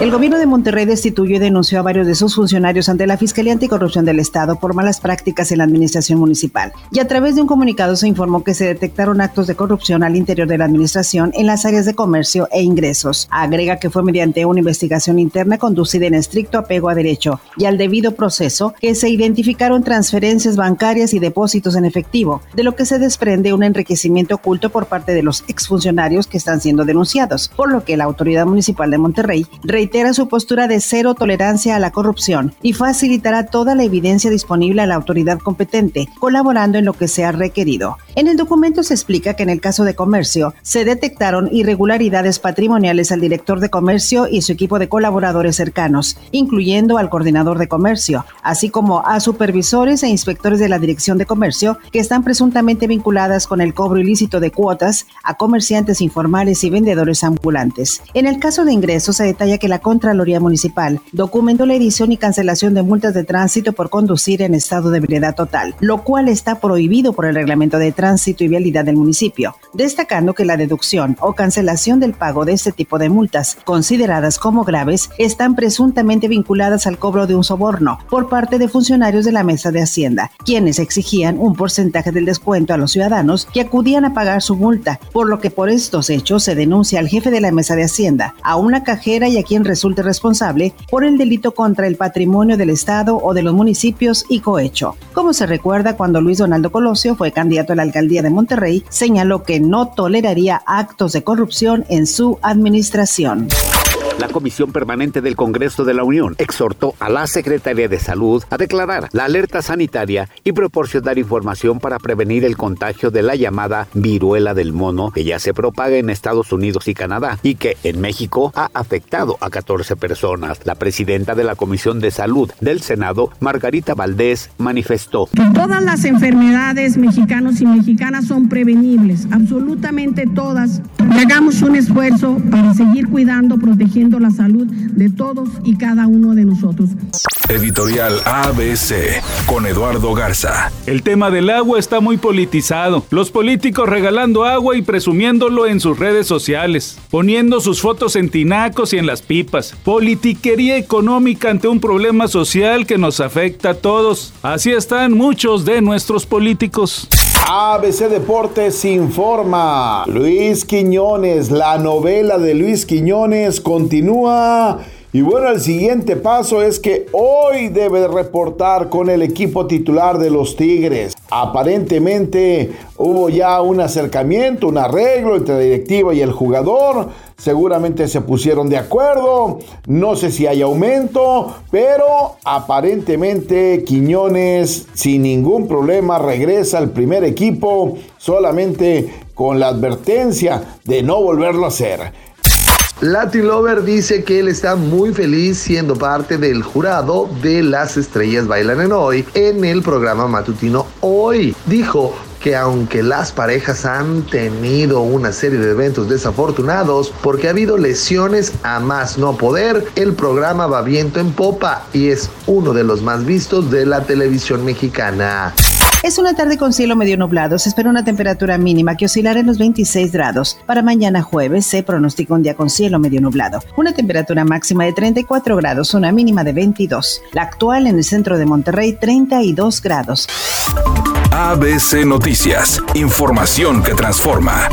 El gobierno de Monterrey destituyó y denunció a varios de sus funcionarios ante la Fiscalía Anticorrupción del Estado por malas prácticas en la administración municipal. Y a través de un comunicado se informó que se detectaron actos de corrupción al interior de la administración en las áreas de comercio e ingresos. Agrega que fue mediante una investigación interna conducida en estricto apego a derecho y al debido proceso que se identificaron transferencias bancarias y depósitos en efectivo, de lo que se desprende un enriquecimiento oculto por parte de los exfuncionarios que están siendo denunciados, por lo que la autoridad municipal de Monterrey reitera su postura de cero tolerancia a la corrupción y facilitará toda la evidencia disponible a la autoridad competente, colaborando en lo que sea requerido. En el documento se explica que en el caso de comercio se detectaron irregularidades patrimoniales al director de comercio y su equipo de colaboradores cercanos, incluyendo al coordinador de comercio, así como a supervisores e inspectores de la Dirección de Comercio que están presuntamente vinculadas con el cobro ilícito de cuotas a comerciantes informales y vendedores ambulantes. En el caso de ingresos se detalla que la Contraloría Municipal documentó la edición y cancelación de multas de tránsito por conducir en estado de ebriedad total, lo cual está prohibido por el Reglamento de Tránsito y Vialidad del municipio, destacando que la deducción o cancelación del pago de este tipo de multas, consideradas como graves, están presuntamente vinculadas al cobro de un soborno por parte de funcionarios de la Mesa de Hacienda, quienes exigían un porcentaje del descuento a los ciudadanos que acudían a pagar su multa, por lo que por estos hechos se denuncia al jefe de la Mesa de Hacienda, a una cajera y a quien resulte responsable por el delito contra el patrimonio del Estado o de los municipios y cohecho. Como se recuerda cuando Luis Donaldo Colosio fue candidato a la alcaldía de Monterrey, señaló que no toleraría actos de corrupción en su administración. La Comisión Permanente del Congreso de la Unión exhortó a la Secretaría de Salud a declarar la alerta sanitaria y proporcionar información para prevenir el contagio de la llamada viruela del mono que ya se propaga en Estados Unidos y Canadá y que en México ha afectado a 14 personas. La presidenta de la Comisión de Salud del Senado, Margarita Valdés, manifestó. Todas las enfermedades mexicanos y mexicanas son prevenibles, absolutamente todas. Hagamos un esfuerzo para seguir cuidando, protegiendo la salud de todos y cada uno de nosotros. Editorial ABC con Eduardo Garza. El tema del agua está muy politizado. Los políticos regalando agua y presumiéndolo en sus redes sociales, poniendo sus fotos en tinacos y en las pipas. Politiquería económica ante un problema social que nos afecta a todos. Así están muchos de nuestros políticos. ABC Deportes informa. Luis Quiñones, la novela de Luis Quiñones continúa. Y bueno, el siguiente paso es que hoy debe reportar con el equipo titular de los Tigres. Aparentemente hubo ya un acercamiento, un arreglo entre la directiva y el jugador. Seguramente se pusieron de acuerdo. No sé si hay aumento, pero aparentemente Quiñones sin ningún problema regresa al primer equipo solamente con la advertencia de no volverlo a hacer. Latin Lover dice que él está muy feliz siendo parte del jurado de Las Estrellas Bailan en Hoy en el programa matutino Hoy. Dijo que aunque las parejas han tenido una serie de eventos desafortunados porque ha habido lesiones a más no poder, el programa va viento en popa y es uno de los más vistos de la televisión mexicana. Es una tarde con cielo medio nublado. Se espera una temperatura mínima que oscilará en los 26 grados. Para mañana jueves se pronostica un día con cielo medio nublado. Una temperatura máxima de 34 grados, una mínima de 22. La actual en el centro de Monterrey, 32 grados. ABC Noticias. Información que transforma.